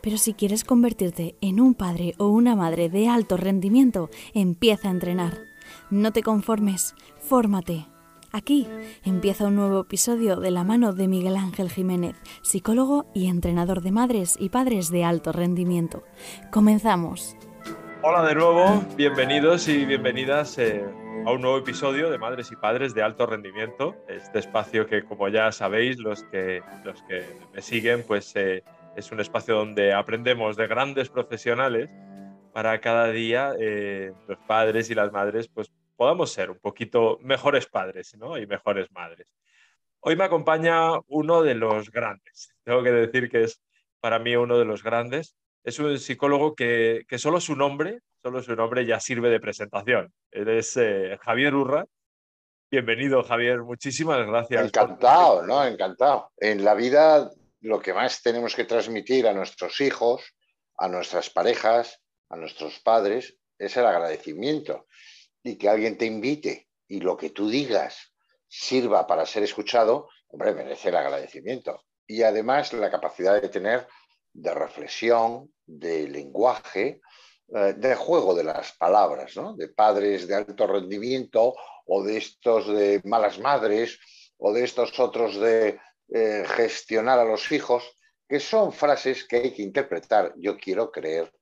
Pero si quieres convertirte en un padre o una madre de alto rendimiento, empieza a entrenar. No te conformes, fórmate. Aquí empieza un nuevo episodio de la mano de Miguel Ángel Jiménez, psicólogo y entrenador de madres y padres de alto rendimiento. Comenzamos. Hola de nuevo, bienvenidos y bienvenidas eh, a un nuevo episodio de Madres y Padres de Alto Rendimiento. Este espacio que, como ya sabéis, los que, los que me siguen, pues eh, es un espacio donde aprendemos de grandes profesionales para cada día eh, los padres y las madres pues podamos ser un poquito mejores padres y mejores madres. Hoy me acompaña uno de los grandes. Tengo que decir que es para mí uno de los grandes. Es un psicólogo que, solo su nombre, solo su nombre ya sirve de presentación. Él es eh, Javier Urra. Bienvenido, Javier. Muchísimas gracias. Encantado, ¿no? Encantado. En la vida lo que más tenemos que transmitir a nuestros hijos, a nuestras parejas, a nuestros padres, es el agradecimiento y que alguien te invite y lo que tú digas sirva para ser escuchado, hombre, merece el agradecimiento. Y además la capacidad de tener de reflexión, de lenguaje, eh, de juego de las palabras, ¿no? de padres de alto rendimiento o de estos de malas madres o de estos otros de eh, gestionar a los hijos, que son frases que hay que interpretar, yo quiero creer,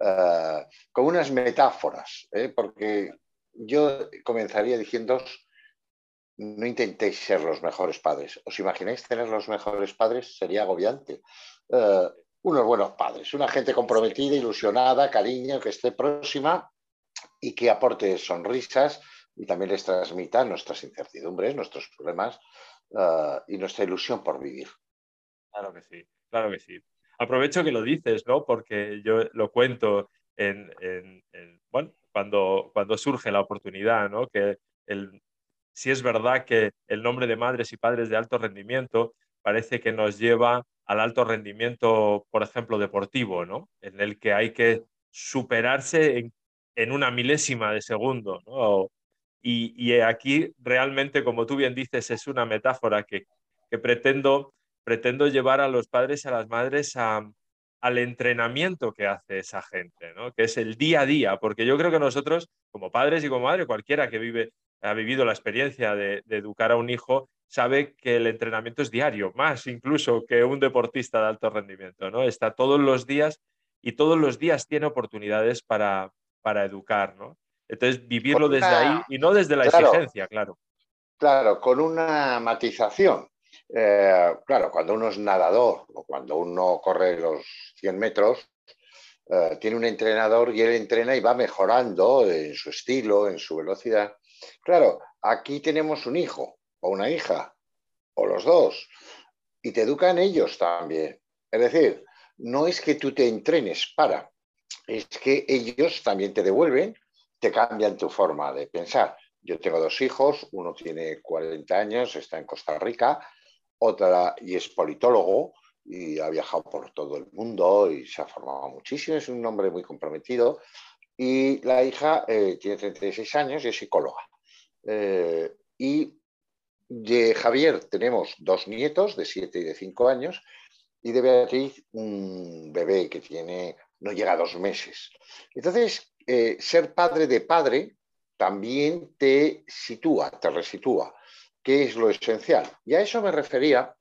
eh, con unas metáforas, porque yo comenzaría diciendo, no intentéis ser los mejores padres. ¿Os imagináis tener los mejores padres? Sería agobiante. Eh, unos buenos padres, una gente comprometida, ilusionada, cariño, que esté próxima y que aporte sonrisas y también les transmita nuestras incertidumbres, nuestros problemas eh, y nuestra ilusión por vivir. Claro que sí, claro que sí. Aprovecho que lo dices, ¿no? Porque yo lo cuento en, en bueno, cuando, cuando surge la oportunidad, ¿no? Que el, si es verdad que el nombre de madres y padres de alto rendimiento parece que nos lleva al alto rendimiento, por ejemplo, deportivo, ¿no? En el que hay que superarse en, una milésima de segundo, ¿no? Y, y, aquí realmente, como tú bien dices, es una metáfora que, que pretendo, pretendo llevar a los padres y a las madres al entrenamiento que hace esa gente, ¿no? que es el día a día, porque yo creo que nosotros, como padres y como madre, cualquiera que vive, ha vivido la experiencia de, educar a un hijo, sabe que el entrenamiento es diario, más incluso que un deportista de alto rendimiento, ¿no? Está todos los días y todos los días tiene oportunidades para, para educar, ¿no? Entonces, vivirlo desde ahí y no desde la exigencia, claro. Claro, con una matización. Eh, claro, cuando uno es nadador o cuando uno corre los 100 metros, eh, tiene un entrenador y él entrena y va mejorando en su estilo, en su velocidad. Claro, aquí tenemos un hijo o una hija, o los dos, y te educan ellos también. Es decir, no es que tú te entrenes para, es que ellos también te devuelven, te cambian tu forma de pensar. Yo tengo dos hijos, uno tiene 40 años, está en Costa Rica, otra y es politólogo y ha viajado por todo el mundo y se ha formado muchísimo, es un hombre muy comprometido. Y la hija eh, tiene 36 años y es psicóloga. Eh, y de Javier tenemos dos nietos de 7 y de 5 años y de Beatriz un bebé que tiene, no llega a dos meses. Entonces, eh, ser padre de padre también te sitúa, te resitúa qué es lo esencial. Y a eso me refería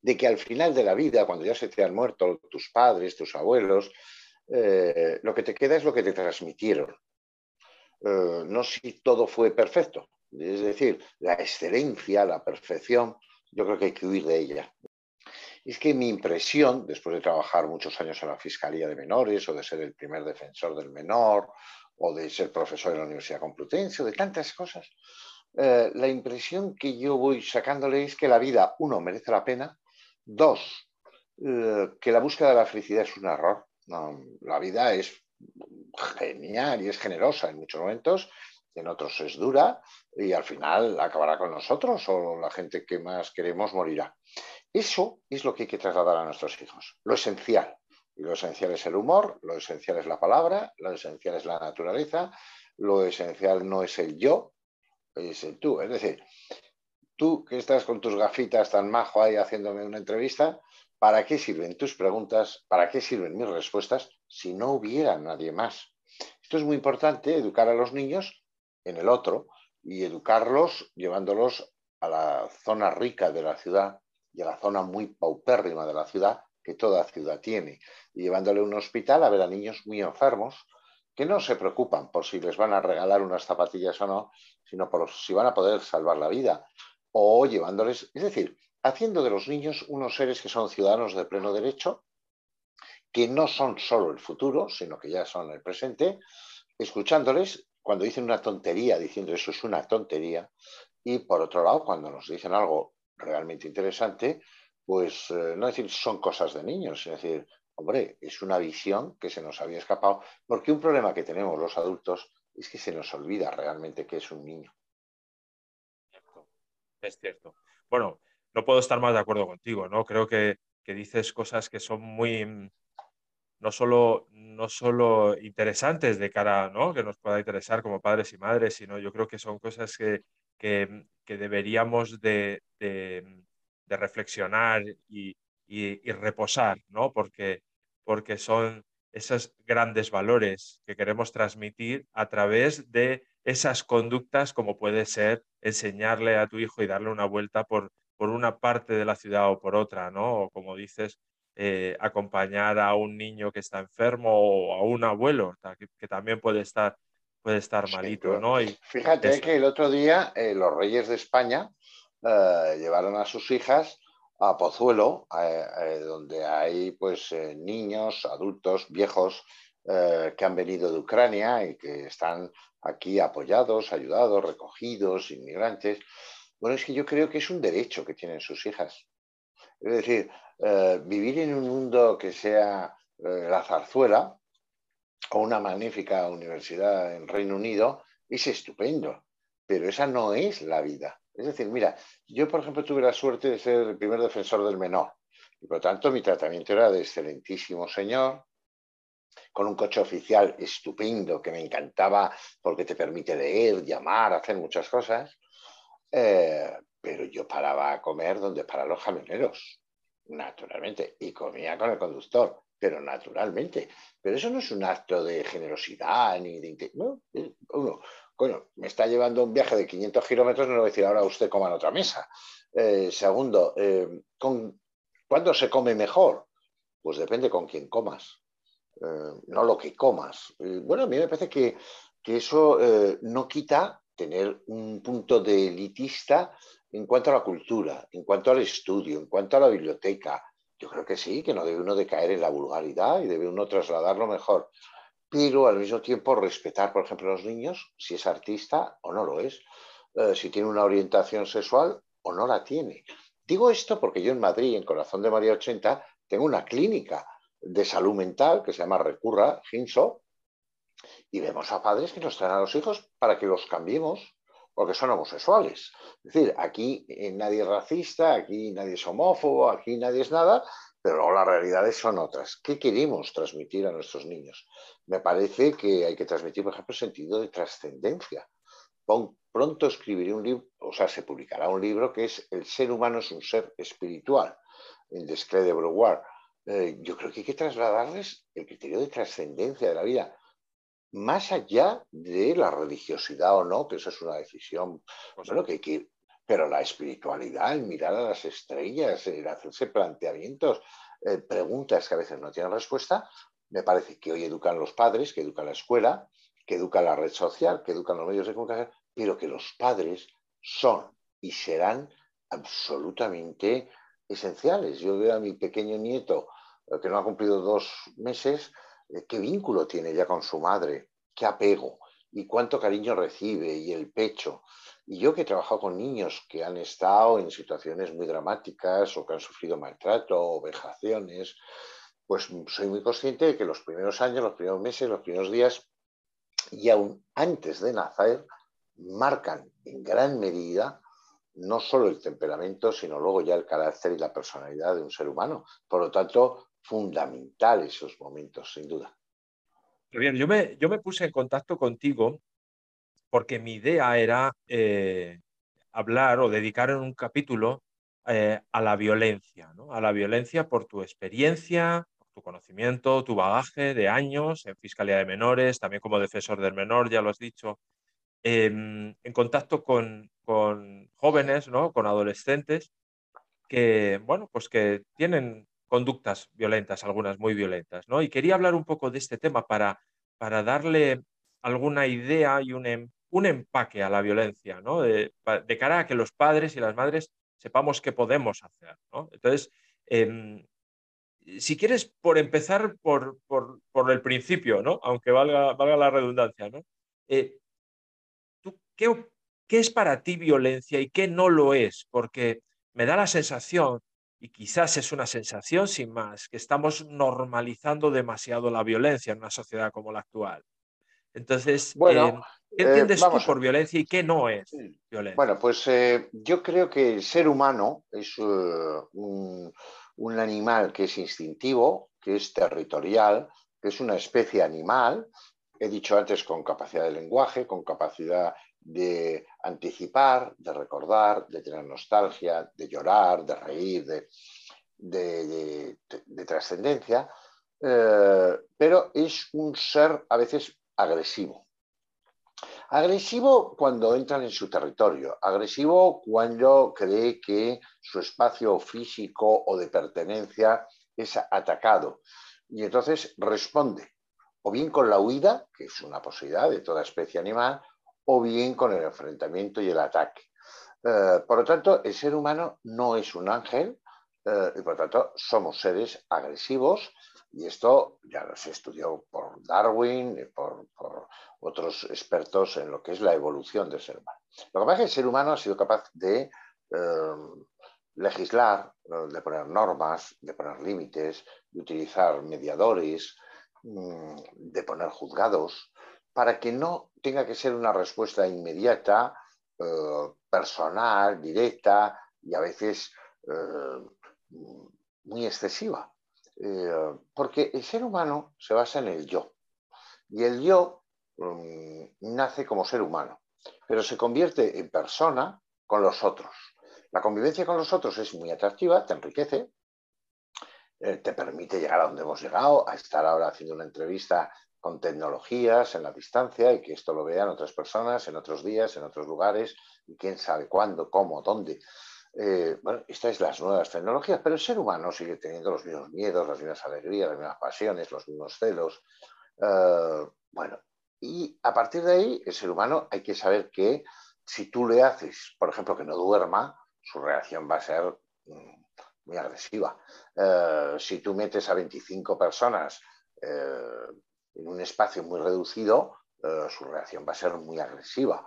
de que al final de la vida, cuando ya se te han muerto tus padres, tus abuelos, eh, lo que te queda es lo que te transmitieron. Eh, no si todo fue perfecto. Es decir, la excelencia, la perfección, yo creo que hay que huir de ella. Es que mi impresión, después de trabajar muchos años en la Fiscalía de Menores o de ser el primer defensor del menor o de ser profesor en la Universidad Complutense o de tantas cosas, eh, la impresión que yo voy sacándole es que la vida, uno, merece la pena, dos, eh, que la búsqueda de la felicidad es un error, la vida es genial y es generosa en muchos momentos, en otros es dura y al final acabará con nosotros o la gente que más queremos morirá. Eso es lo que hay que trasladar a nuestros hijos, lo esencial. Y lo esencial es el humor, lo esencial es la palabra, lo esencial es la naturaleza, lo esencial no es el yo, es el tú. Es decir, tú que estás con tus gafitas tan majo ahí haciéndome una entrevista, ¿para qué sirven tus preguntas? ¿Para qué sirven mis respuestas si no hubiera nadie más? Esto es muy importante, educar a los niños en el otro y educarlos llevándolos a la zona rica de la ciudad y a la zona muy paupérrima de la ciudad que toda ciudad tiene, y llevándole a un hospital a ver a niños muy enfermos que no se preocupan por si les van a regalar unas zapatillas o no, sino por si van a poder salvar la vida, o llevándoles, es decir, haciendo de los niños unos seres que son ciudadanos de pleno derecho, que no son solo el futuro, sino que ya son el presente, escuchándoles cuando dicen una tontería, diciendo eso es una tontería, y por otro lado, cuando nos dicen algo realmente interesante, pues eh, no decir son cosas de niños, es decir, hombre, es una visión que se nos había escapado, porque un problema que tenemos los adultos es que se nos olvida realmente que es un niño. Es cierto. Bueno, no puedo estar más de acuerdo contigo, ¿no? Creo que, que dices cosas que son muy, mm, no solo, no solo interesantes de cara, ¿no? Que nos pueda interesar como padres y madres, sino yo creo que son cosas que, que, deberíamos de, reflexionar y, reposar, ¿no? Porque, son esos grandes valores que queremos transmitir a través de esas conductas como puede ser enseñarle a tu hijo y darle una vuelta por, por una parte de la ciudad o por otra, ¿no? O como dices, eh, acompañar a un niño que está enfermo o a un abuelo que, también puede estar, puede estar malito, ¿no? Y fíjate que el otro día eh, los reyes de España eh, llevaron a sus hijas a Pozuelo, donde hay pues niños, adultos, viejos que han venido de Ucrania y que están aquí apoyados, ayudados, recogidos, inmigrantes. Bueno, es que yo creo que es un derecho que tienen sus hijas. Es decir, eh, vivir en un mundo que sea eh, la zarzuela o una magnífica universidad en Reino Unido es estupendo, pero esa no es la vida. Es decir, mira, yo por ejemplo tuve la suerte de ser el primer defensor del menor y por tanto mi tratamiento era de excelentísimo señor, con un coche oficial estupendo que me encantaba porque te permite leer, llamar, hacer muchas cosas. Eh, pero yo paraba a comer donde para los camioneros, naturalmente, y comía con el conductor, pero naturalmente. Pero eso no es un acto de generosidad ni de... No, uno, bueno, me está llevando un viaje de 500 kilómetros, no le voy a decir ahora usted coma en otra mesa. Eh, segundo, eh, ¿cuándo se come mejor? Pues depende con quién comas, no lo que comas. bueno, a mí me parece que, que eso no quita tener un punto de elitista en cuanto a la cultura, en cuanto al estudio, en cuanto a la biblioteca. Yo creo que sí, que no debe uno de caer en la vulgaridad y debe uno trasladarlo mejor, pero al mismo tiempo respetar, por ejemplo, a los niños, si es artista o no lo es, eh, si tiene una orientación sexual o no la tiene. Digo esto porque yo en Madrid, en Corazón de María 80, tengo una clínica de salud mental que se llama Recurra, Ginso, y vemos a padres que nos traen a los hijos para que los cambiemos porque son homosexuales. Es decir, aquí eh, nadie es racista, aquí nadie es homófobo, aquí nadie es nada, pero las realidades son otras. ¿Qué queremos transmitir a nuestros niños? Me parece que hay que transmitir, por ejemplo, el sentido de trascendencia. Pronto escribiré un libro, o sea, se publicará un libro que es El ser humano es un ser espiritual, en Desclé de. Eh, yo creo que hay que trasladarles el criterio de trascendencia de la vida más allá de la religiosidad o no, que eso es una decisión, pues bueno, que hay que pero la espiritualidad, el mirar a las estrellas, el hacerse planteamientos, eh, preguntas que a veces no tienen respuesta, me parece que hoy educan los padres, que educan la escuela, que educan la red social, que educan los medios de comunicación, pero que los padres son y serán absolutamente esenciales. Yo veo a mi pequeño nieto, eh, que no ha cumplido dos meses, qué vínculo tiene ya con su madre, qué apego y cuánto cariño recibe y el pecho. Y yo que he trabajado con niños que han estado en situaciones muy dramáticas o que han sufrido maltrato o vejaciones, pues soy muy consciente de que los primeros años, los primeros meses, los primeros días y aún antes de nacer marcan en gran medida no solo el temperamento, sino luego ya el carácter y la personalidad de un ser humano. Por lo tanto, fundamental esos momentos, sin duda. Bien, yo me, yo me puse en contacto contigo porque mi idea era eh, hablar o dedicar en un capítulo eh, a la violencia, ¿no? a la violencia por tu experiencia, tu conocimiento, tu bagaje de años en Fiscalía de Menores, también como defensor del menor, ya lo has dicho, em, en contacto con, con jóvenes, ¿no? con adolescentes que, bueno, pues que tienen conductas violentas, algunas muy violentas, ¿no? Y quería hablar un poco de este tema para, para darle alguna idea y un, em, un empaque a la violencia, ¿no? De, cara a que los padres y las madres sepamos qué podemos hacer, ¿no? Entonces, em, si quieres, por empezar por, por, por, el principio, ¿no? Aunque valga, valga la redundancia, ¿no? Eh, ¿tú qué, qué es para ti violencia y qué no lo es? Porque me da la sensación y quizás es una sensación sin más, que estamos normalizando demasiado la violencia en una sociedad como la actual. Entonces, bueno, eh, ¿qué entiendes tú por violencia y qué no es violencia? Bueno, pues eh, yo creo que el ser humano es uh, un, un, animal que es instintivo, que es territorial, que es una especie animal, he dicho antes, con capacidad de lenguaje, con capacidad de anticipar, de recordar, de tener nostalgia, de llorar, de reír, de, trascendencia, eh, pero es un ser a veces agresivo. Agresivo cuando entran en su territorio, agresivo cuando cree que su espacio físico o de pertenencia es atacado y entonces responde o bien con la huida, que es una posibilidad de toda especie animal, o bien con el enfrentamiento y el ataque. Eh, por lo tanto, el ser humano no es un ángel eh, y por lo tanto somos seres agresivos y esto ya se estudió por Darwin y por, otros expertos en lo que es la evolución del ser humano. Lo que pasa es que el ser humano ha sido capaz de eh, legislar, de poner normas, de poner límites, de utilizar mediadores, mm, de poner juzgados, para que no tenga que ser una respuesta inmediata, eh, personal, directa y a veces eh, muy excesiva. Eh, porque el ser humano se basa en el yo. Y el yo mm, nace como ser humano, pero se convierte en persona con los otros. La convivencia con los otros es muy atractiva, te enriquece, te permite llegar a donde hemos llegado, a estar ahora haciendo una entrevista con tecnologías en la distancia y que esto lo vean otras personas en otros días, en otros lugares, y quién sabe cuándo, cómo, dónde. Eh, bueno, estas son las nuevas tecnologías, pero el ser humano sigue teniendo los mismos miedos, las mismas alegrías, las mismas pasiones, los mismos celos. Eh, bueno, y a partir de ahí, el ser humano hay que saber que si tú le haces, por ejemplo, que no duerma, su reacción va a ser mm, muy agresiva. Eh, si tú metes a 25 personas en un espacio muy reducido, eh, su reacción va a ser muy agresiva.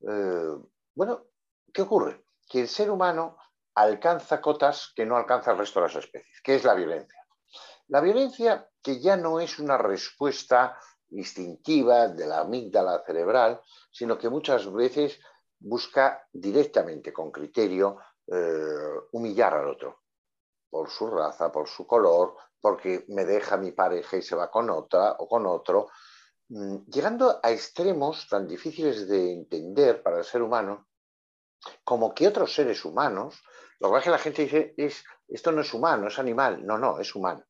Eh, bueno, ¿qué ocurre? Que el ser humano alcanza cotas que no alcanza el resto de las especies, que es la violencia. La violencia que ya no es una respuesta instintiva de la amígdala cerebral, sino que muchas veces busca directamente, con criterio, eh, humillar al otro, por su raza, por su color, porque me deja mi pareja y se va con otra o con otro, mm, llegando a extremos tan difíciles de entender para el ser humano, como que otros seres humanos, lo que que la gente dice es, esto no es humano, es animal, no, no, es humano.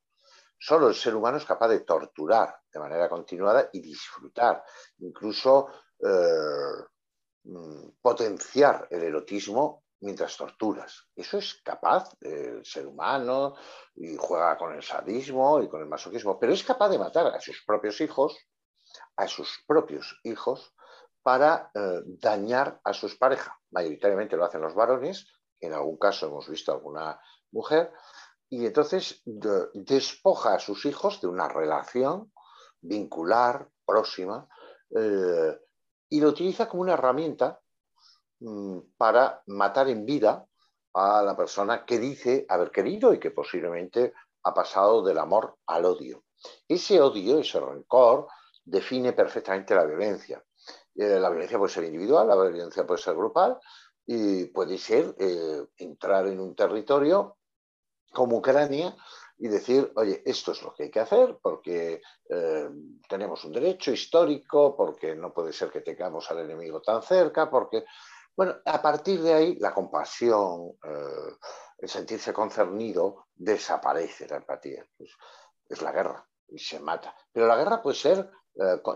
Solo el ser humano es capaz de torturar de manera continuada y disfrutar, incluso eh, mm, potenciar el erotismo mientras torturas. Eso es capaz el ser humano y juega con el sadismo y con el masoquismo, pero es capaz de matar a sus propios hijos, a sus propios hijos, para eh, dañar a sus parejas. Mayoritariamente lo hacen los varones, en algún caso hemos visto alguna mujer, y entonces despoja a sus hijos de una relación vincular, próxima, eh, y lo utiliza como una herramienta para matar en vida a la persona que dice haber querido y que posiblemente ha pasado del amor al odio. Ese odio, ese rencor, define perfectamente la violencia. Eh, la violencia puede ser individual, la violencia puede ser grupal y puede ser eh, entrar en un territorio como Ucrania y decir, oye, esto es lo que hay que hacer porque eh, tenemos un derecho histórico, porque no puede ser que tengamos al enemigo tan cerca, porque, bueno, a partir de ahí la compasión, el sentirse concernido, desaparece la empatía. es la guerra y se mata. Pero la guerra puede ser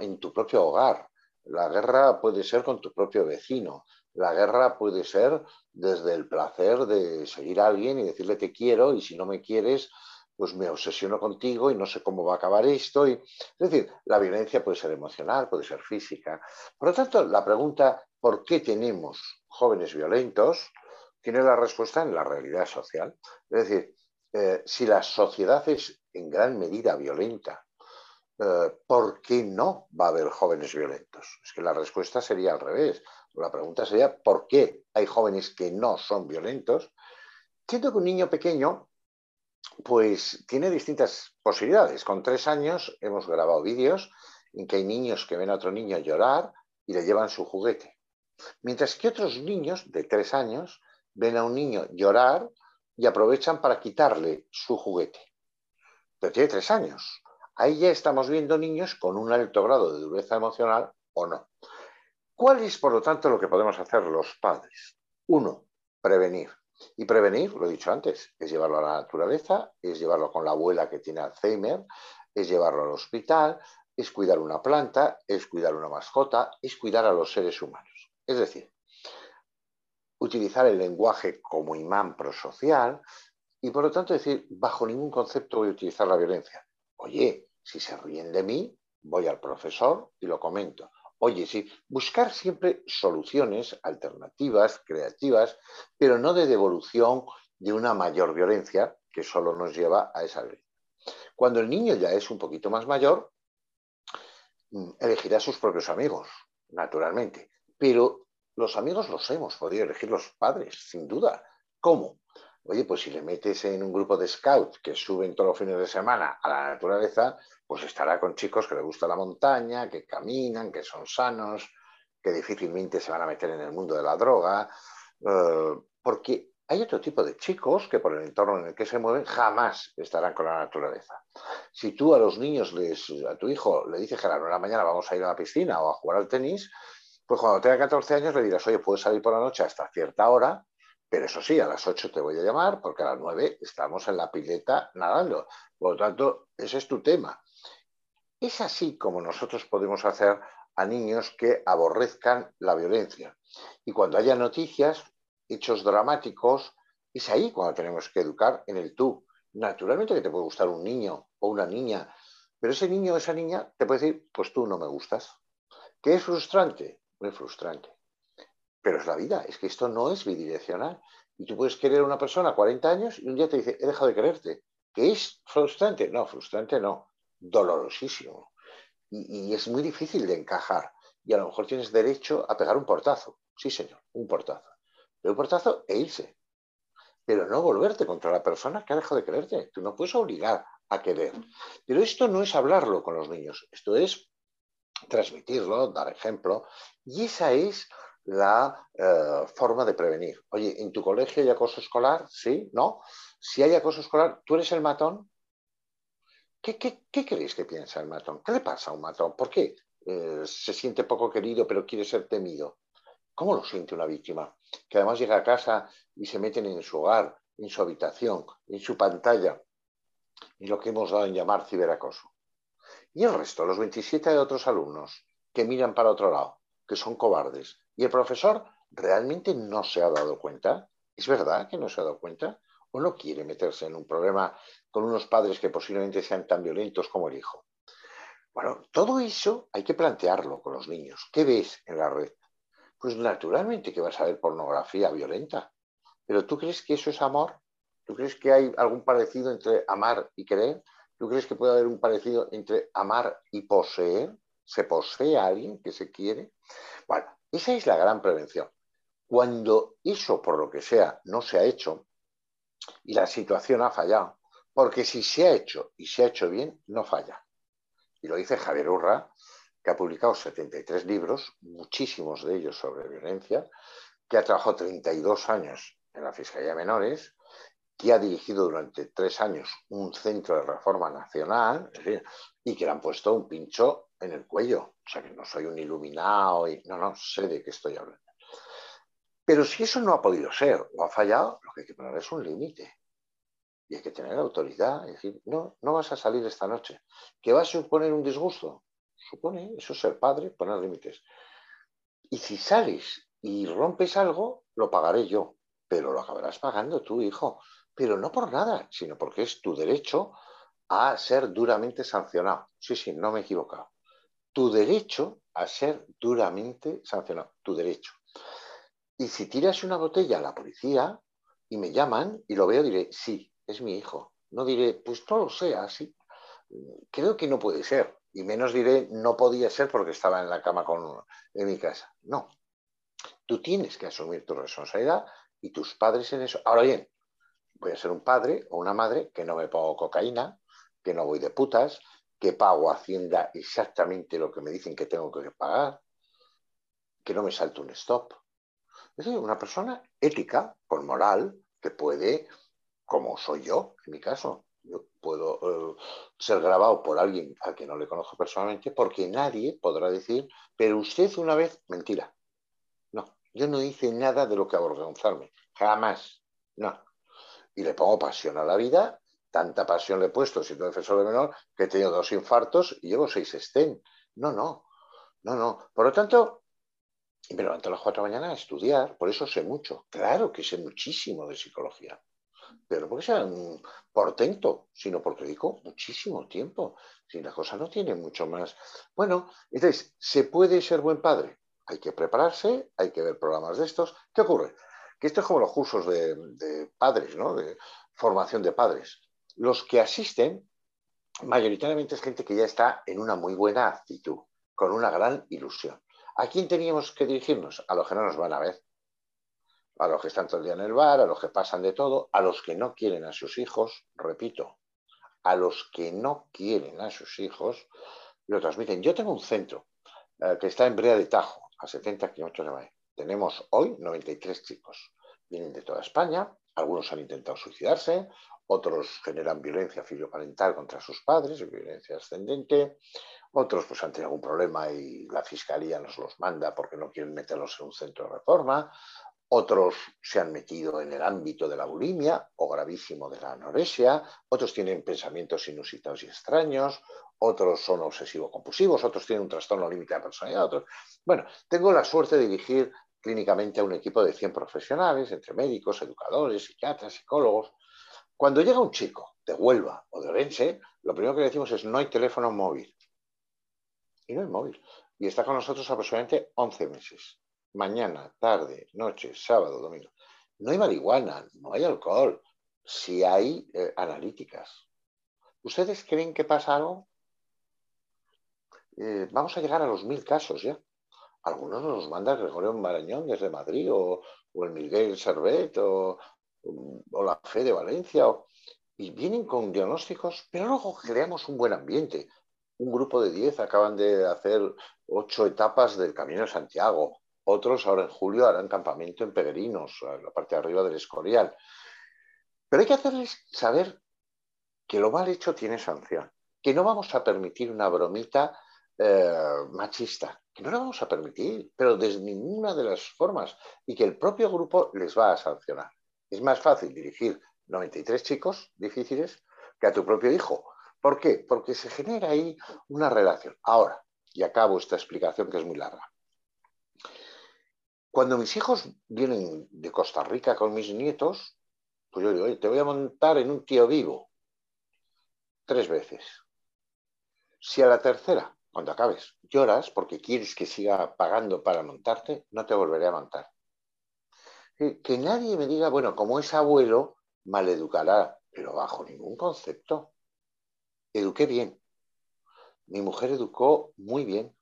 en tu propio hogar, la guerra puede ser con tu propio vecino. La guerra puede ser desde el placer de seguir a alguien y decirle te quiero y si no me quieres, pues me obsesiono contigo y no sé cómo va a acabar esto. Y... Es decir, la violencia puede ser emocional, puede ser física. Por lo tanto, la pregunta, ¿por qué tenemos jóvenes violentos? Tiene la respuesta en la realidad social. Es decir, eh, si la sociedad es en gran medida violenta eh, ¿por qué no va a haber jóvenes violentos? Es que la respuesta sería al revés. La pregunta sería, ¿por qué hay jóvenes que no son violentos? Siento que un niño pequeño, pues tiene distintas posibilidades. Con tres años hemos grabado vídeos en que hay niños que ven a otro niño llorar y le llevan su juguete. Mientras que otros niños de tres años ven a un niño llorar y aprovechan para quitarle su juguete. Pero tiene tres años. Ahí ya estamos viendo niños con un alto grado de dureza emocional o no. ¿Cuál es, por lo tanto, lo que podemos hacer los padres? Uno, prevenir. Y prevenir, lo he dicho antes, es llevarlo a la naturaleza, es llevarlo con la abuela que tiene Alzheimer, es llevarlo al hospital, es cuidar una planta, es cuidar una mascota, es cuidar a los seres humanos. Es decir, utilizar el lenguaje como imán prosocial y por lo tanto decir, bajo ningún concepto voy a utilizar la violencia. Oye, si se ríen de mí, voy al profesor y lo comento. Oye, sí, buscar siempre soluciones alternativas, creativas, pero no de devolución de una mayor violencia que solo nos lleva a esa violencia. Cuando el niño ya es un poquito más mayor, mm, elegirá sus propios amigos, naturalmente. Pero los amigos los hemos podido elegir los padres, sin duda. ¿Cómo? Oye, pues si le metes en un grupo de scouts que suben todos los fines de semana a la naturaleza, pues estará con chicos que le gusta la montaña, que caminan, que son sanos, que difícilmente se van a meter en el mundo de la droga, eh, porque hay otro tipo de chicos que por el entorno en el que se mueven jamás estarán con la naturaleza. Si tú a los niños, les, a tu hijo, le dices 9 de la mañana vamos a ir a la piscina o a jugar al tenis, pues cuando tenga 14 años le dirás, oye, puedes salir por la noche hasta cierta hora pero eso sí, a las 8 te voy a llamar porque a las 9 estamos en la pileta nadando. Por lo tanto, ese es tu tema. Es así como nosotros podemos hacer a niños que aborrezcan la violencia. Y cuando haya noticias, hechos dramáticos, es ahí cuando tenemos que educar en el tú. Naturalmente que te puede gustar un niño o una niña, pero ese niño o esa niña te puede decir, pues tú no me gustas. ¿Qué es frustrante? Muy frustrante. Pero es la vida, es que esto no es bidireccional. Y tú puedes querer a una persona 40 años y un día te dice, he dejado de quererte. ¿Que es frustrante? No, frustrante no, dolorosísimo. Y, es muy difícil de encajar. Y a lo mejor tienes derecho a pegar un portazo. Sí, señor, un portazo. Pero un portazo e irse. Pero no volverte contra la persona que ha dejado de quererte. Tú no puedes obligar a querer. Pero esto no es hablarlo con los niños. Esto es transmitirlo, dar ejemplo. Y esa es la eh, forma de prevenir. Oye, ¿en tu colegio hay acoso escolar? ¿Sí? ¿No? Si hay acoso escolar, ¿tú eres el matón? ¿Qué, qué, creéis que piensa el matón? ¿Qué le pasa a un matón? ¿Por qué eh, se siente poco querido pero quiere ser temido? ¿Cómo lo siente una víctima? Que además llega a casa y se meten en su hogar, en su habitación, en su pantalla, en lo que hemos dado en llamar ciberacoso. Y el resto, los 27 de otros alumnos que miran para otro lado, que son cobardes, y el profesor realmente no se ha dado cuenta. ¿Es verdad que no se ha dado cuenta? ¿O no quiere meterse en un problema con unos padres que posiblemente sean tan violentos como el hijo? Bueno, todo eso hay que plantearlo con los niños. ¿Qué ves en la red? Pues naturalmente que vas a ver pornografía violenta. Pero ¿tú crees que eso es amor? ¿Tú crees que hay algún parecido entre amar y querer? ¿Tú crees que puede haber un parecido entre amar y poseer? ¿Se posee a alguien que se quiere? Bueno, esa es la gran prevención. Cuando eso, por lo que sea, no se ha hecho y la situación ha fallado, Porque si se ha hecho y se ha hecho bien, no falla. Y lo dice Javier Urra, que ha publicado 73 libros, muchísimos de ellos sobre violencia, que ha trabajado 32 años en la Fiscalía de Menores, que ha dirigido durante tres años un centro de reforma nacional y que le han puesto un pincho en el cuello. O sea que no soy un iluminado y no, no, sé de qué estoy hablando. Pero si eso no ha podido ser o ha fallado, lo que hay que poner es un límite. Y hay que tener autoridad y decir, no, no vas a salir esta noche. ¿Que va a suponer un disgusto? Supone, eso es ser padre, poner límites. Y si sales y rompes algo, lo pagaré yo, pero lo acabarás pagando tú, hijo. Pero no por nada, sino porque es tu derecho a ser duramente sancionado. Sí, sí, no me he equivocado. Tu derecho a ser duramente sancionado, tu derecho. Y si tiras una botella a la policía y me llaman y lo veo, diré, sí, es mi hijo. No diré, pues no lo sé, así. Creo que no puede ser. Y menos diré, no podía ser porque estaba en la cama con, en mi casa. No. Tú tienes que asumir tu responsabilidad y tus padres en eso. Ahora bien, voy a ser un padre o una madre que no me pongo cocaína, que no voy de putas, que pago Hacienda exactamente lo que me dicen que tengo que pagar, que no me salto un stop. Es decir, una persona ética, con moral, que puede, como soy yo, en mi caso, yo puedo eh, ser grabado por alguien al que no le conozco personalmente, porque nadie podrá decir, pero usted una vez, mentira. No, yo no hice nada de lo que avergonzarme, jamás, no. Y le pongo pasión a la vida, tanta pasión le he puesto siendo defensor de menor, que he tenido dos infartos y llevo seis estén. No, no, no, no. Por lo tanto, me levanto a las 4 de la mañana a estudiar, por eso sé mucho. Claro que sé muchísimo de psicología, pero porque sea un portento, sino porque dedico muchísimo tiempo. Si la cosa no tiene mucho más. Bueno, entonces, ¿se puede ser buen padre? Hay que prepararse, hay que ver programas de estos. ¿Qué ocurre? Que esto es como los cursos de, padres, ¿no? De formación de padres. Los que asisten, mayoritariamente es gente que ya está en una muy buena actitud, con una gran ilusión. ¿A quién teníamos que dirigirnos? A los que no nos van a ver. A los que están todo el día en el bar, a los que pasan de todo, a los que no quieren a sus hijos, repito, a los que no quieren a sus hijos, lo transmiten. Yo tengo un centro eh, que está en Brea de Tajo, a 70 kilómetros de Madrid. Tenemos hoy 93 chicos. Vienen de toda España, algunos han intentado suicidarse, otros generan violencia filioparental contra sus padres, violencia ascendente, otros pues han tenido algún problema y la fiscalía nos los manda porque no quieren meterlos en un centro de reforma, otros se han metido en el ámbito de la bulimia o gravísimo de la anorexia, otros tienen pensamientos inusitados y extraños, otros son obsesivo-compulsivos, otros tienen un trastorno límite de personalidad, otros... Bueno, tengo la suerte de dirigir clínicamente a un equipo de 100 profesionales, entre médicos, educadores, psiquiatras, psicólogos. Cuando llega un chico de Huelva o de Orense, lo primero que le decimos es no hay teléfono móvil y no hay móvil. Y está con nosotros aproximadamente 11 meses. Mañana, tarde, noche, sábado, domingo. No hay marihuana, no hay alcohol, si hay eh, analíticas. ¿Ustedes creen que pasa algo? Eh, vamos a llegar a los mil casos ya. Algunos nos manda Gregorio Marañón desde Madrid o, el Miguel Servet o, o, la Fe de Valencia. y vienen con diagnósticos, pero luego creamos un buen ambiente un grupo de 10 acaban de hacer ocho etapas del Camino de Santiago. Otros ahora en julio harán campamento en Peregrinos, en la parte de arriba del Escorial. Pero hay que hacerles saber que lo mal hecho tiene sanción, que no vamos a permitir una bromita eh, machista, que no la vamos a permitir, pero de ninguna de las formas, y que el propio grupo les va a sancionar. Es más fácil dirigir 93 chicos difíciles que a tu propio hijo, ¿Por qué? Porque se genera ahí una relación. Ahora, y acabo esta explicación que es muy larga. Cuando mis hijos vienen de Costa Rica con mis nietos, pues yo digo, Oye, te voy a montar en un tío vivo. Tres veces. Si a la tercera, cuando acabes, lloras porque quieres que siga pagando para montarte, no te volveré a montar. Que nadie me diga, bueno, como es abuelo, maleducará, pero bajo ningún concepto eduqué bien. Mi mujer educó muy bien.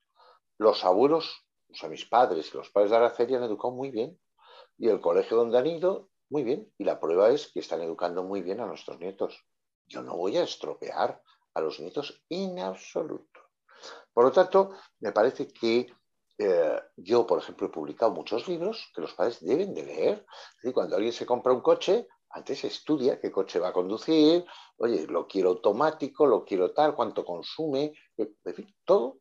Los abuelos, o sea, mis padres los padres de Araceli han educado muy bien. Y el colegio donde han ido, muy bien. Y la prueba es que están educando muy bien a nuestros nietos. Yo no voy a estropear a los nietos en absoluto. Por lo tanto, me parece que eh, yo, por ejemplo, he publicado muchos libros que los padres deben de leer. cuando alguien se compra un coche, antes estudia qué coche va a conducir, oye, lo quiero automático, lo quiero tal, cuánto consume, en fin, todo.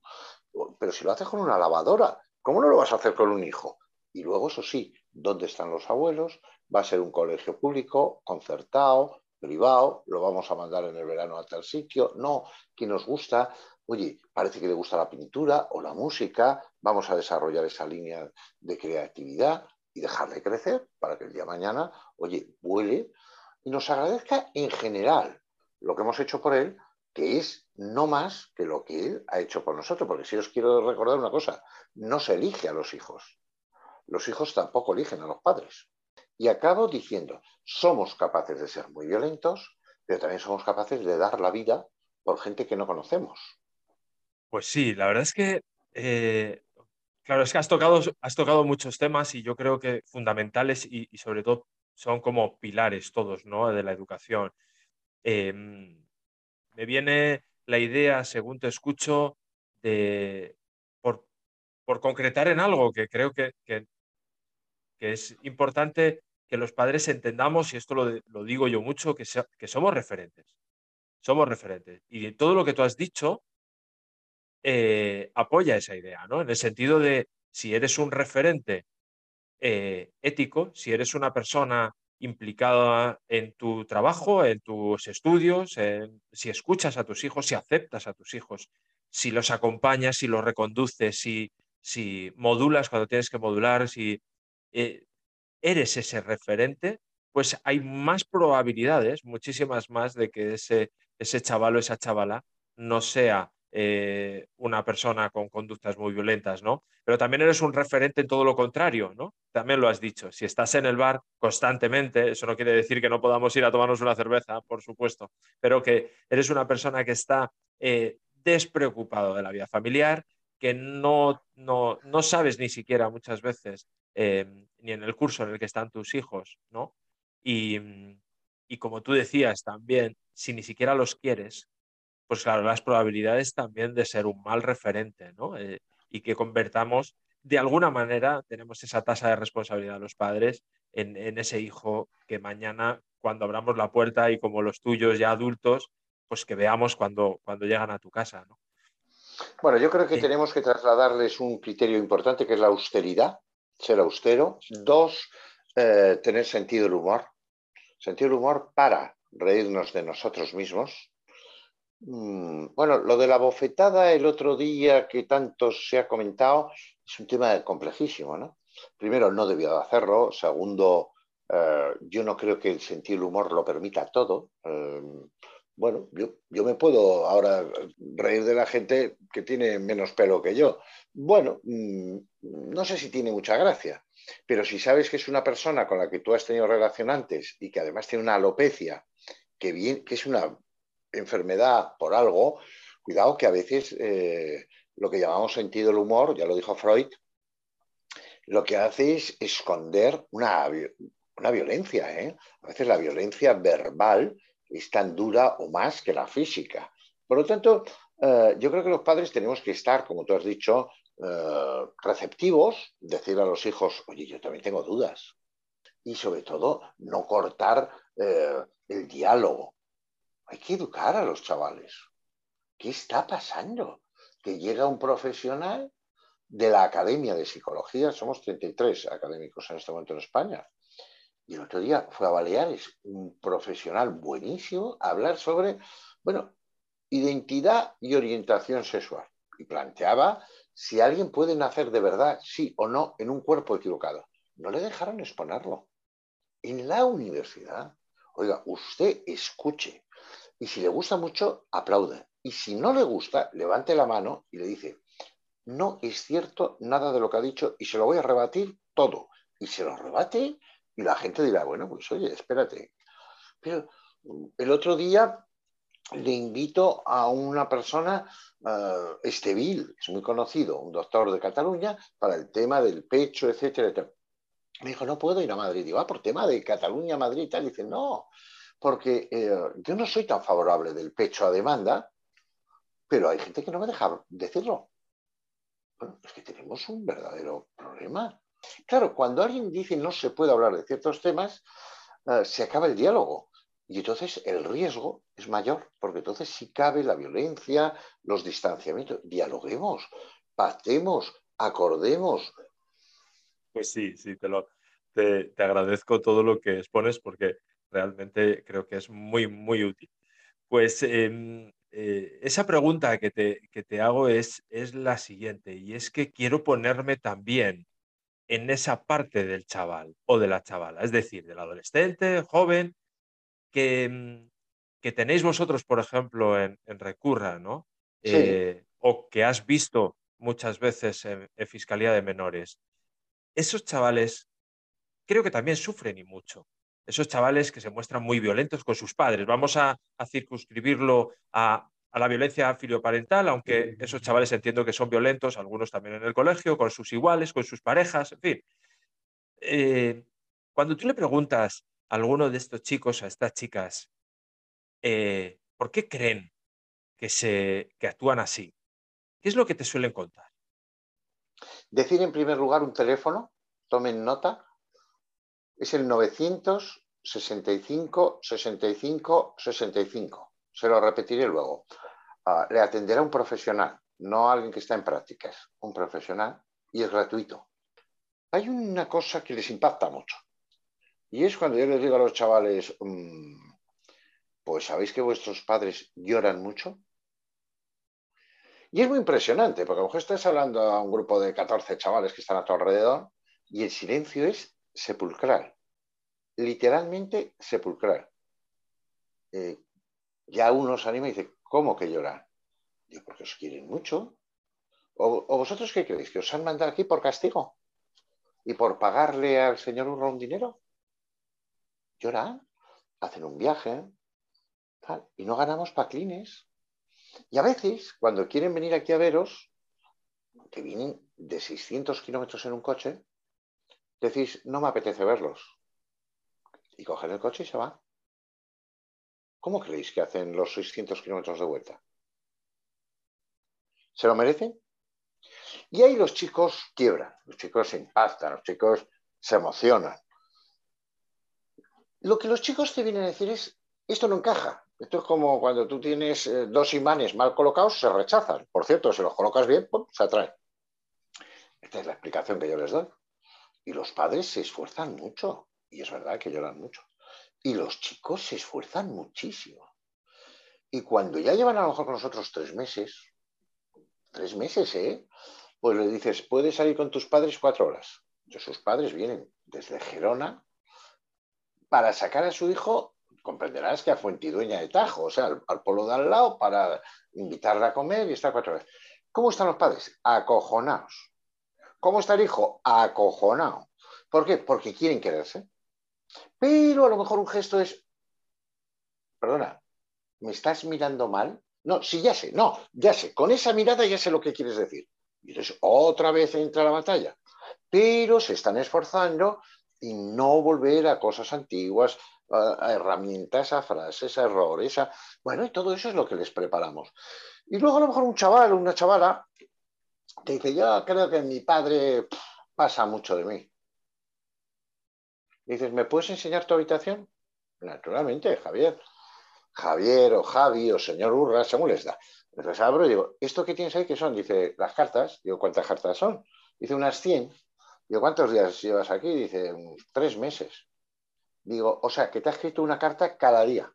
Pero si lo haces con una lavadora, ¿cómo no lo vas a hacer con un hijo? Y luego, eso sí, ¿dónde están los abuelos? ¿Va a ser un colegio público, concertado, privado? ¿Lo vamos a mandar en el verano a tal sitio? No, ¿quién nos gusta? Oye, parece que le gusta la pintura o la música, vamos a desarrollar esa línea de creatividad y dejarle crecer para que el día de mañana, oye, vuele y nos agradezca en general lo que hemos hecho por él, que es no más que lo que él ha hecho por nosotros. Porque si os quiero recordar una cosa, no se elige a los hijos. Los hijos tampoco eligen a los padres. Y acabo diciendo, somos capaces de ser muy violentos, pero también somos capaces de dar la vida por gente que no conocemos. Pues sí, la verdad es que eh, Claro, es que has tocado, has tocado muchos temas y yo creo que fundamentales y, sobre todo son como pilares todos ¿no? de la educación. Em, me viene la idea, según te escucho, de, por, concretar en algo que creo que, que, es importante que los padres entendamos, y esto lo, lo digo yo mucho, que, que somos referentes. Somos referentes. Y todo lo que tú has dicho eh, apoya esa idea, ¿no? En el sentido de si eres un referente eh, ético, si eres una persona implicada en tu trabajo, en tus estudios, si escuchas a tus hijos, si aceptas a tus hijos, si los acompañas, si los reconduces, si, si modulas cuando tienes que modular, si eh, eres ese referente, pues hay más probabilidades, muchísimas más, de que ese, ese chaval o esa chavala no sea eh, una persona con conductas muy violentas, ¿no? Pero también eres un referente en todo lo contrario, ¿no? También lo has dicho. Si estás en el bar constantemente, eso no quiere decir que no podamos ir a tomarnos una cerveza, por supuesto, pero que eres una persona que está eh, despreocupado de la vida familiar, que no, no, sabes ni siquiera muchas veces em, ni en el curso en el que están tus hijos, ¿no? Y, y como tú decías también, si ni siquiera los quieres, pues claro, las probabilidades también de ser un mal referente, ¿no? Eh, y que convertamos, de alguna manera, tenemos esa tasa de responsabilidad de los padres en, ese hijo que mañana, cuando abramos la puerta y como los tuyos ya adultos, pues que veamos cuando, cuando llegan a tu casa, ¿no? Bueno, yo creo que tenemos que trasladarles un criterio importante que es la austeridad, ser austero. Dos, eh, tener sentido del humor. Sentido del humor para reírnos de nosotros mismos, bueno, lo de la bofetada el otro día que tanto se ha comentado es un tema complejísimo, ¿no? Primero, no debió de hacerlo. Segundo, eh, yo no creo que el sentido humor lo permita todo. Em, bueno, yo, me puedo ahora reír de la gente que tiene menos pelo que yo. Bueno, mm, no sé si tiene mucha gracia, pero si sabes que es una persona con la que tú has tenido relación antes y que además tiene una alopecia, que, bien, que es una enfermedad por algo, cuidado que a veces eh, lo que llamamos sentido del humor, ya lo dijo Freud, lo que hace es esconder una, una violencia. ¿eh? A veces la violencia verbal es tan dura o más que la física. Por lo tanto, eh, yo creo que los padres tenemos que estar, como tú has dicho, receptivos, decir a los hijos, oye, yo también tengo dudas. Y sobre todo, no cortar el diálogo. Hay que educar a los chavales. ¿Qué está pasando? Que llega un profesional de la Academia de Psicología, somos 33 académicos en este momento en España, y el otro día fue a Baleares, un profesional buenísimo, a hablar sobre, bueno, identidad y orientación sexual. Y planteaba si alguien puede nacer de verdad, sí o no, en un cuerpo equivocado. No le dejaron exponerlo. En la universidad, oiga, usted escuche, y si le gusta mucho, aplaude. Y si no le gusta, levante la mano y le dice, no es cierto nada de lo que ha dicho y se lo voy a rebatir todo. Y se lo rebate y la gente dirá, bueno, pues oye, espérate. Pero mm, el otro día le invito a una persona, uh, Estevil, es muy conocido, un doctor de Cataluña, para el tema del pecho, etcétera, etcétera. Me dijo, no puedo ir a Madrid. Digo, ah, por tema de Cataluña, Madrid y tal. dice, no, porque eh, yo no soy tan favorable del pecho a demanda, pero hay gente que no me deja decirlo. Bueno, es que tenemos un verdadero problema. Claro, cuando alguien dice no se puede hablar de ciertos temas, eh, se acaba el diálogo. Y entonces el riesgo es mayor, porque entonces si cabe la violencia, los distanciamientos. Dialoguemos, pactemos, acordemos. Pues sí, sí, te, lo, te, agradezco todo lo que expones porque realmente creo que es muy, muy útil. Pues em, eh, esa pregunta que te, que te hago es, es la siguiente, y es que quiero ponerme también en esa parte del chaval o de la chavala, es decir, del adolescente, joven, que, mm, que tenéis vosotros, por ejemplo, en, Recurra, ¿no? Eh, o que has visto muchas veces en, Fiscalía de Menores. Esos chavales creo que también sufren y mucho. Esos chavales que se muestran muy violentos con sus padres. Vamos a, circunscribirlo a, la violencia filioparental, aunque esos chavales entiendo que son violentos, algunos también en el colegio, con sus iguales, con sus parejas, en fin. Eh, cuando tú le preguntas a alguno de estos chicos, a estas chicas, eh, ¿por qué creen que, se, que actúan así? ¿Qué es lo que te suelen contar? Decir en primer lugar un teléfono, tomen nota, es el 965 65 65. Se lo repetiré luego. Ah, le atenderá un profesional, no alguien que está en prácticas, un profesional y es gratuito. Hay una cosa que les impacta mucho y es cuando yo les digo a los chavales, mm, pues sabéis que vuestros padres lloran mucho. Y es muy impresionante, porque a lo mejor estás hablando a un grupo de 14 chavales que están a tu alrededor y el silencio es sepulcral, literalmente sepulcral. Eh, ya uno se anima y dice, ¿cómo que lloran? Digo, porque os quieren mucho. ¿O, vosotros qué creéis? ¿Que os han mandado aquí por castigo? ¿Y por pagarle al señor un dinero? Lloran, hacen un viaje, y no ganamos paclines. Y a veces, cuando quieren venir aquí a veros, que vienen de 600 kilómetros en un coche, decís, no me apetece verlos. Y cogen el coche y se van. ¿Cómo creéis que hacen los 600 kilómetros de vuelta? ¿Se lo merecen? Y ahí los chicos quiebran, los chicos se impactan, los chicos se emocionan. Lo que los chicos te vienen a decir es, esto no encaja. Esto es como cuando tú tienes eh, dos imanes mal colocados, se rechazan. Por cierto, si los colocas bien, se atraen. Esta es la explicación que yo les doy. Y los padres se esfuerzan mucho, y es verdad que lloran mucho. Y los chicos se esfuerzan muchísimo. Y cuando ya llevan a lo mejor con nosotros tres meses, tres meses, ¿eh? Pues le dices, puedes salir con tus padres cuatro horas. Y sus padres vienen desde Gerona para sacar a su hijo, comprenderás que a Fuentidueña de Tajo, o sea, al, al pueblo de al lado, para invitarla a comer y estar cuatro horas. ¿Cómo están los padres? Acojonados. ¿Cómo está el hijo? Acojonado. ¿Por qué? Porque quieren quererse. Pero a lo mejor un gesto es, perdona, ¿me estás mirando mal? No, sí, ya sé, no, ya sé, con esa mirada ya sé lo que quieres decir. Y entonces otra vez entra la batalla. Pero se están esforzando y no volver a cosas antiguas, a, herramientas, a frases, a errores. Bueno, y todo eso es lo que les preparamos. Y luego a lo mejor un chaval o una chavala te dice, yo creo que mi padre pasa mucho de mí. Dices, ¿me puedes enseñar tu habitación? Naturalmente, Javier. Javier o Javi o señor Urra, según les da. Entonces abro y digo, ¿esto qué tienes ahí? ¿Qué son? Dice, las cartas. Digo, ¿cuántas cartas son? Dice, unas 100. Digo, ¿cuántos días llevas aquí? Dice, tres meses. Digo, o sea, que te ha escrito una carta cada día.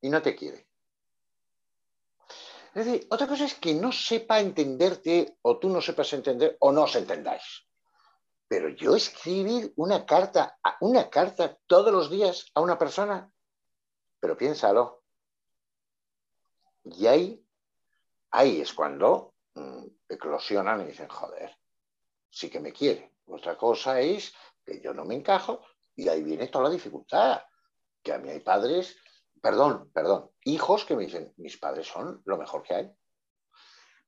Y no te quiere. Es decir, otra cosa es que no sepa entenderte o tú no sepas entender o no os entendáis. Pero yo escribir una carta, una carta todos los días a una persona, pero piénsalo. Y ahí, ahí es cuando mm, eclosionan y dicen, joder, sí que me quiere. Otra cosa es que yo no me encajo y ahí viene toda la dificultad. Que a mí hay padres perdón, perdón, hijos que me dicen, mis padres son lo mejor que hay.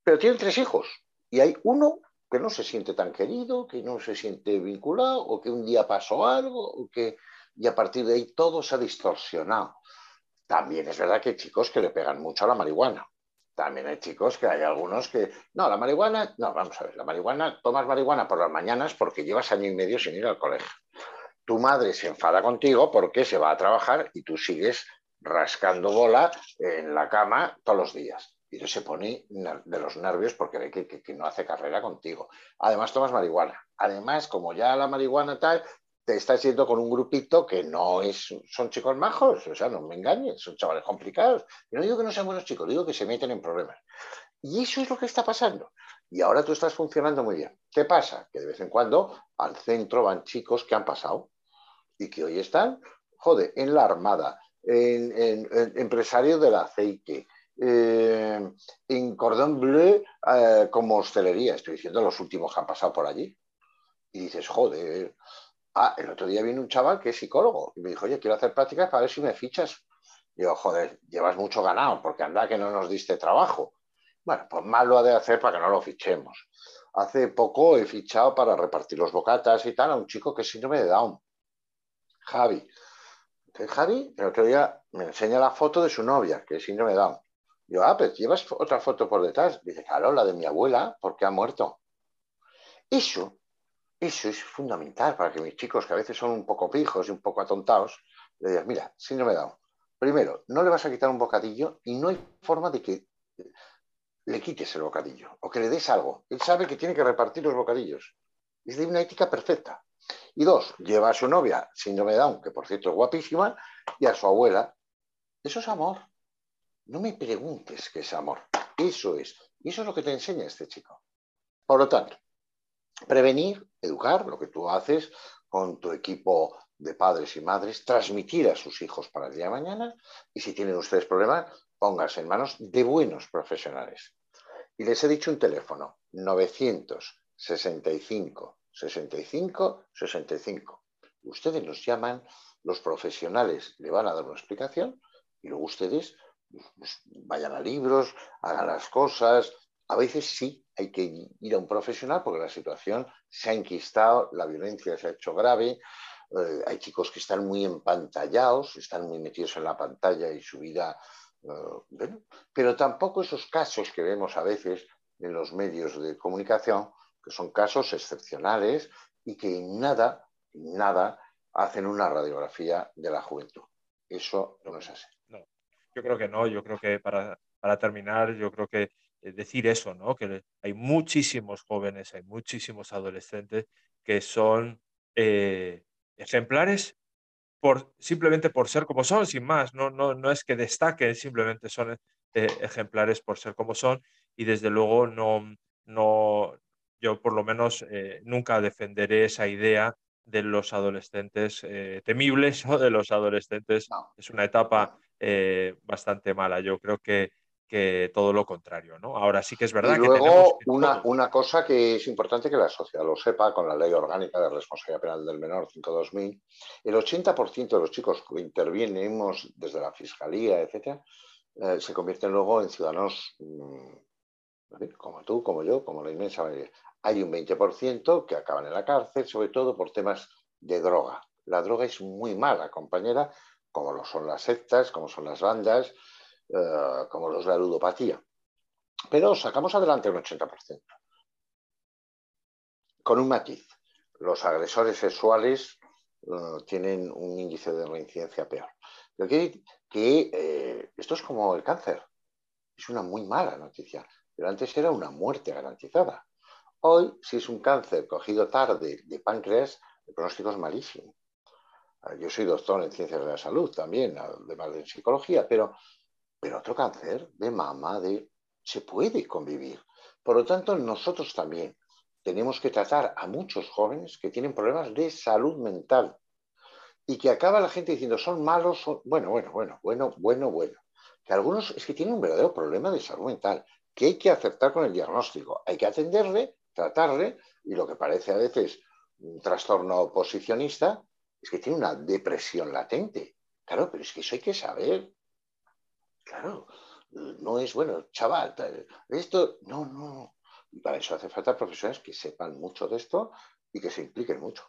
Pero tienen tres hijos y hay uno que no se siente tan querido, que no se siente vinculado, o que un día pasó algo, o que y a partir de ahí todo se ha distorsionado. También es verdad que hay chicos que le pegan mucho a la marihuana. También hay chicos que hay algunos que, no, la marihuana, no, vamos a ver, la marihuana, tomas marihuana por las mañanas porque llevas año y medio sin ir al colegio. Tu madre se enfada contigo porque se va a trabajar y tú sigues rascando bola en la cama todos los días. Y se pone de los nervios porque ve que, que, no hace carrera contigo. Además, tomas marihuana. Además, como ya la marihuana tal, te estás yendo con un grupito que no es, son chicos majos, o sea, no me engañes, son chavales complicados. Yo no digo que no sean buenos chicos, digo que se meten en problemas. Y eso es lo que está pasando. Y ahora tú estás funcionando muy bien. ¿Qué pasa? Que de vez en cuando al centro van chicos que han pasado y que hoy están, joder, en la Armada, en, empresario del aceite, eh, en Cordón Bleu eh, como hostelería, estoy diciendo los últimos que han pasado por allí. Y dices, joder, Ah, el otro día vino un chaval que es psicólogo y me dijo, oye, quiero hacer prácticas para ver si me fichas. Digo, joder, llevas mucho ganado porque anda que no nos diste trabajo. Bueno, pues más lo ha de hacer para que no lo fichemos. Hace poco he fichado para repartir los bocatas y tal a un chico que es síndrome de Down, Javi. Javi, el otro día me enseña la foto de su novia, que es síndrome de Down. Digo, ah, pues llevas otra foto por detrás. Dice, claro, la de mi abuela, porque ha muerto. Eso eso es fundamental para que mis chicos, que a veces son un poco pijos y un poco atontados, le digan, mira, síndrome de Down. Primero, no le vas a quitar un bocadillo y no hay forma de que le quites el bocadillo o que le des algo. Él sabe que tiene que repartir los bocadillos. Es de una ética perfecta. Y dos, lleva a su novia, síndrome de Down, que por cierto es guapísima, y a su abuela. Eso es amor. No me preguntes qué es amor. Eso es. Y eso es lo que te enseña este chico. Por lo tanto, prevenir, educar, lo que tú haces con tu equipo de padres y madres, transmitir a sus hijos para el día de mañana y si tienen ustedes problemas, pónganse en manos de buenos profesionales. Y les he dicho un teléfono, 965 65 65. Ustedes nos llaman, los profesionales le van a dar una explicación y luego ustedes pues, vayan a libros, hagan las cosas, a veces sí hay que ir a un profesional porque la situación se ha enquistado, la violencia se ha hecho grave, eh, hay chicos que están muy empantallados, están muy metidos en la pantalla y su vida, eh, pero tampoco esos casos que vemos a veces en los medios de comunicación, son casos excepcionales y que en nada, nada hacen una radiografía de la juventud. Eso no es así. No, yo creo que no, yo creo que para, para terminar, yo creo que eh, decir eso, ¿no? Que hay muchísimos jóvenes, hay muchísimos adolescentes que son eh, ejemplares por, simplemente por ser como son, sin más. No, no, no es que destaquen, simplemente son eh, ejemplares por ser como son y desde luego no, no yo por lo menos nunca defenderé esa idea de los adolescentes temibles o de los adolescentes. Es una etapa bastante mala. Yo creo que que todo lo contrario, ¿no? Ahora sí que es verdad y luego, una, una, cosa que es importante que la sociedad lo sepa, con la Ley Orgánica de Responsabilidad Penal del Menor 5-2000, el 80% de los chicos que intervenimos desde la Fiscalía, etcétera, eh, se convierten luego en ciudadanos mm, como tú, como yo, como la inmensa mayoría. Hay un 20% que acaban en la cárcel, sobre todo por temas de droga. La droga es muy mala, compañera, como lo son las sectas, como son las bandas, eh, como los de la ludopatía. Pero sacamos adelante un 80%. Con un matiz. Los agresores sexuales eh, tienen un índice de reincidencia peor. Pero que, que eh, esto es como el cáncer. Es una muy mala noticia. Pero antes era una muerte garantizada. Hoy, si es un cáncer cogido tarde de páncreas, el pronóstico es malísimo. Yo soy doctor en ciencias de la salud también, además de psicología, pero pero otro cáncer de mama, de... se puede convivir. Por lo tanto, nosotros también tenemos que tratar a muchos jóvenes que tienen problemas de salud mental y que acaba la gente diciendo son malos, bueno, bueno, bueno, bueno, bueno, bueno. Que algunos es que tienen un verdadero problema de salud mental, que hay que aceptar con el diagnóstico, hay que atenderle, tratarle, y lo que parece a veces un trastorno oposicionista es que tiene una depresión latente. Claro, pero es que eso hay que saber. Claro, no es bueno, chaval, esto, no, no. Y para eso hace falta profesores que sepan mucho de esto y que se impliquen mucho.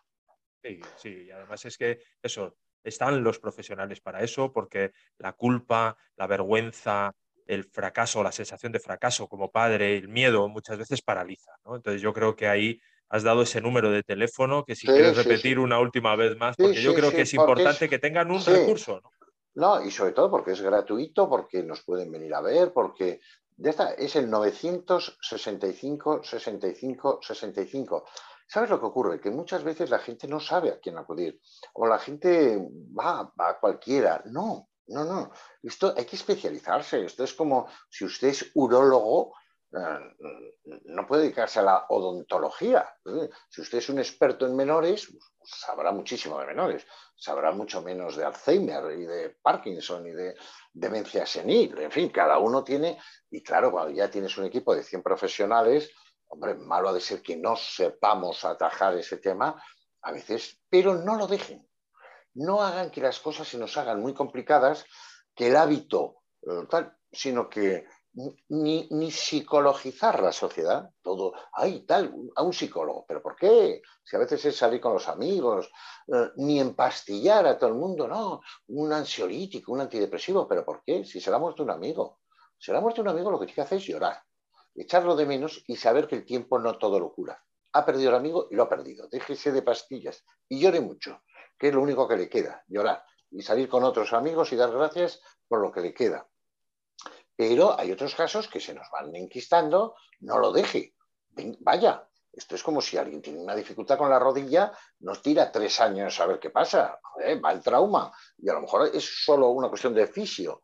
Sí, sí, y además es que eso, están los profesionales para eso, porque la culpa, la vergüenza, el fracaso, la sensación de fracaso como padre, el miedo muchas veces paraliza. Entonces yo creo que ahí has dado ese número de teléfono que si quieres repetir una última vez más, porque yo creo que es importante que tengan un recurso. ¿no? ¿no? y sobre todo porque es gratuito, porque nos pueden venir a ver, porque ya está, es el 965 65 65. ¿Sabes lo que ocurre? Que muchas veces la gente no sabe a quién acudir o la gente va a cualquiera. No, no, no. Esto hay que especializarse. Esto es como si usted es urólogo, eh, no puede dedicarse a la odontología. Si usted es un experto en menores, pues, sabrá muchísimo de menores, sabrá mucho menos de Alzheimer y de Parkinson y de demencia senil. En fin, cada uno tiene, y claro, cuando ya tienes un equipo de 100 profesionales, hombre, malo ha de ser que no sepamos atajar ese tema a veces, pero no lo dejen. No hagan que las cosas se nos hagan muy complicadas, que el hábito, eh, tal, sino que ni, ni, psicologizar la sociedad, todo, ay, tal, a un psicólogo, pero ¿por qué? Si a veces es salir con los amigos, eh, ni empastillar a todo el mundo, no, un ansiolítico, un antidepresivo, pero ¿por qué? Si se le ha muerto un amigo, se le ha muerto un amigo, lo que tiene que hacer es llorar, echarlo de menos y saber que el tiempo no todo lo cura. Ha perdido el amigo y lo ha perdido. Déjese de pastillas y llore mucho, que es lo único que le queda, llorar y salir con otros amigos y dar gracias por lo que le queda pero hay otros casos que se nos van enquistando, no lo deje. vaya, esto es como si alguien tiene una dificultad con la rodilla, nos tira tres años a ver qué pasa. va el trauma. Y a lo mejor es solo una cuestión de fisio.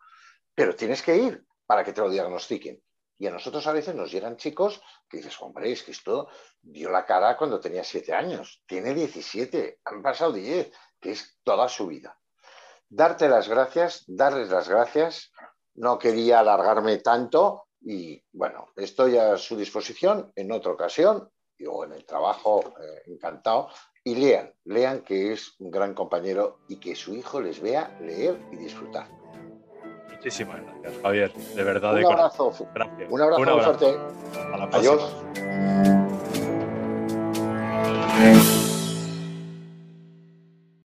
Pero tienes que ir para que te lo diagnostiquen. Y a nosotros a veces nos llegan chicos que dices, hombre, es que esto dio la cara cuando tenía siete años. Tiene 17, han pasado 10, que es toda su vida. Darte las gracias, darles las gracias, no quería alargarme tanto y bueno, estoy a su disposición en otra ocasión o en el trabajo, eh, encantado. Y lean, lean que es un gran compañero y que su hijo les vea leer y disfrutar. Muchísimas gracias, Javier. De verdad, un de abrazo. Gracias. Un abrazo, muy fuerte. A la próxima. Adiós.